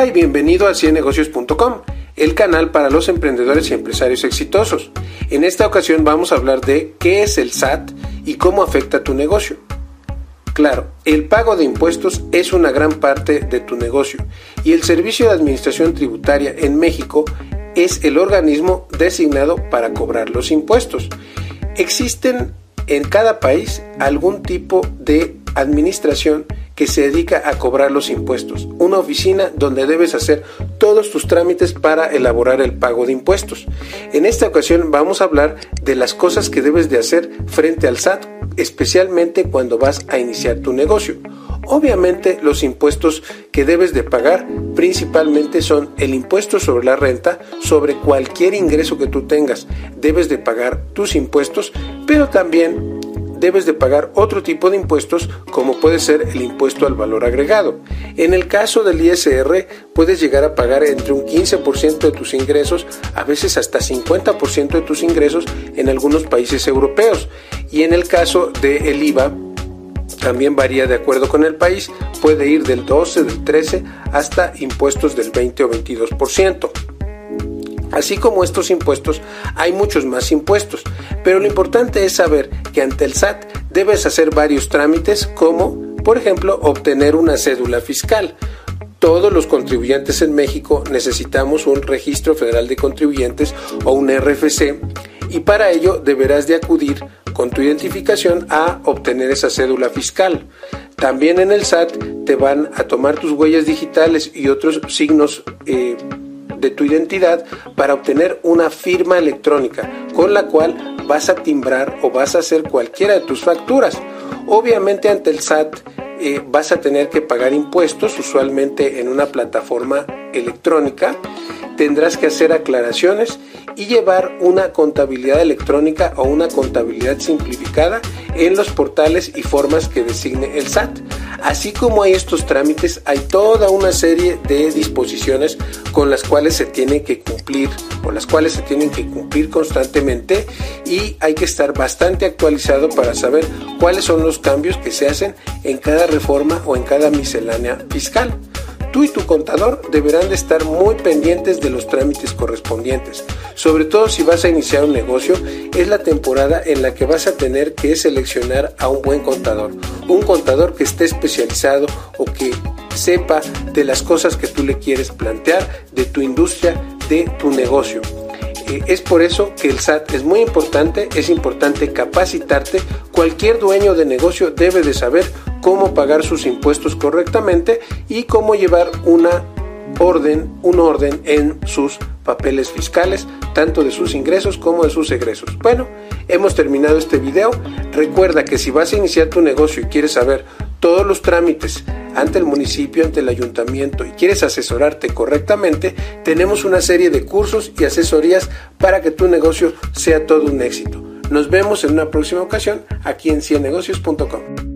Hola y bienvenido a ciennegocios.com, el canal para los emprendedores y empresarios exitosos. En esta ocasión vamos a hablar de qué es el SAT y cómo afecta tu negocio. Claro, el pago de impuestos es una gran parte de tu negocio y el Servicio de Administración Tributaria en México es el organismo designado para cobrar los impuestos. Existen en cada país algún tipo de administración que se dedica a cobrar los impuestos, una oficina donde debes hacer todos tus trámites para elaborar el pago de impuestos. En esta ocasión vamos a hablar de las cosas que debes de hacer frente al SAT, especialmente cuando vas a iniciar tu negocio. Obviamente los impuestos que debes de pagar principalmente son el impuesto sobre la renta, sobre cualquier ingreso que tú tengas, debes de pagar tus impuestos, pero también debes de pagar otro tipo de impuestos como puede ser el impuesto al valor agregado. En el caso del ISR puedes llegar a pagar entre un 15% de tus ingresos, a veces hasta 50% de tus ingresos en algunos países europeos. Y en el caso del IVA también varía de acuerdo con el país, puede ir del 12, del 13 hasta impuestos del 20 o 22%. Así como estos impuestos, hay muchos más impuestos, pero lo importante es saber que ante el SAT debes hacer varios trámites como, por ejemplo, obtener una cédula fiscal. Todos los contribuyentes en México necesitamos un registro federal de contribuyentes o un RFC y para ello deberás de acudir con tu identificación a obtener esa cédula fiscal. También en el SAT te van a tomar tus huellas digitales y otros signos eh, de tu identidad para obtener una firma electrónica con la cual vas a timbrar o vas a hacer cualquiera de tus facturas. Obviamente ante el SAT eh, vas a tener que pagar impuestos usualmente en una plataforma electrónica tendrás que hacer aclaraciones y llevar una contabilidad electrónica o una contabilidad simplificada en los portales y formas que designe el SAT. Así como hay estos trámites, hay toda una serie de disposiciones con las cuales se tiene que cumplir, con las cuales se tienen que cumplir constantemente y hay que estar bastante actualizado para saber cuáles son los cambios que se hacen en cada reforma o en cada miscelánea fiscal. Tú y tu contador deberán de estar muy pendientes de los trámites correspondientes. Sobre todo si vas a iniciar un negocio, es la temporada en la que vas a tener que seleccionar a un buen contador. Un contador que esté especializado o que sepa de las cosas que tú le quieres plantear, de tu industria, de tu negocio. Eh, es por eso que el SAT es muy importante, es importante capacitarte. Cualquier dueño de negocio debe de saber cómo pagar sus impuestos correctamente y cómo llevar una orden, un orden en sus papeles fiscales, tanto de sus ingresos como de sus egresos. Bueno, hemos terminado este video. Recuerda que si vas a iniciar tu negocio y quieres saber todos los trámites ante el municipio, ante el ayuntamiento y quieres asesorarte correctamente, tenemos una serie de cursos y asesorías para que tu negocio sea todo un éxito. Nos vemos en una próxima ocasión aquí en ciennegocios.com.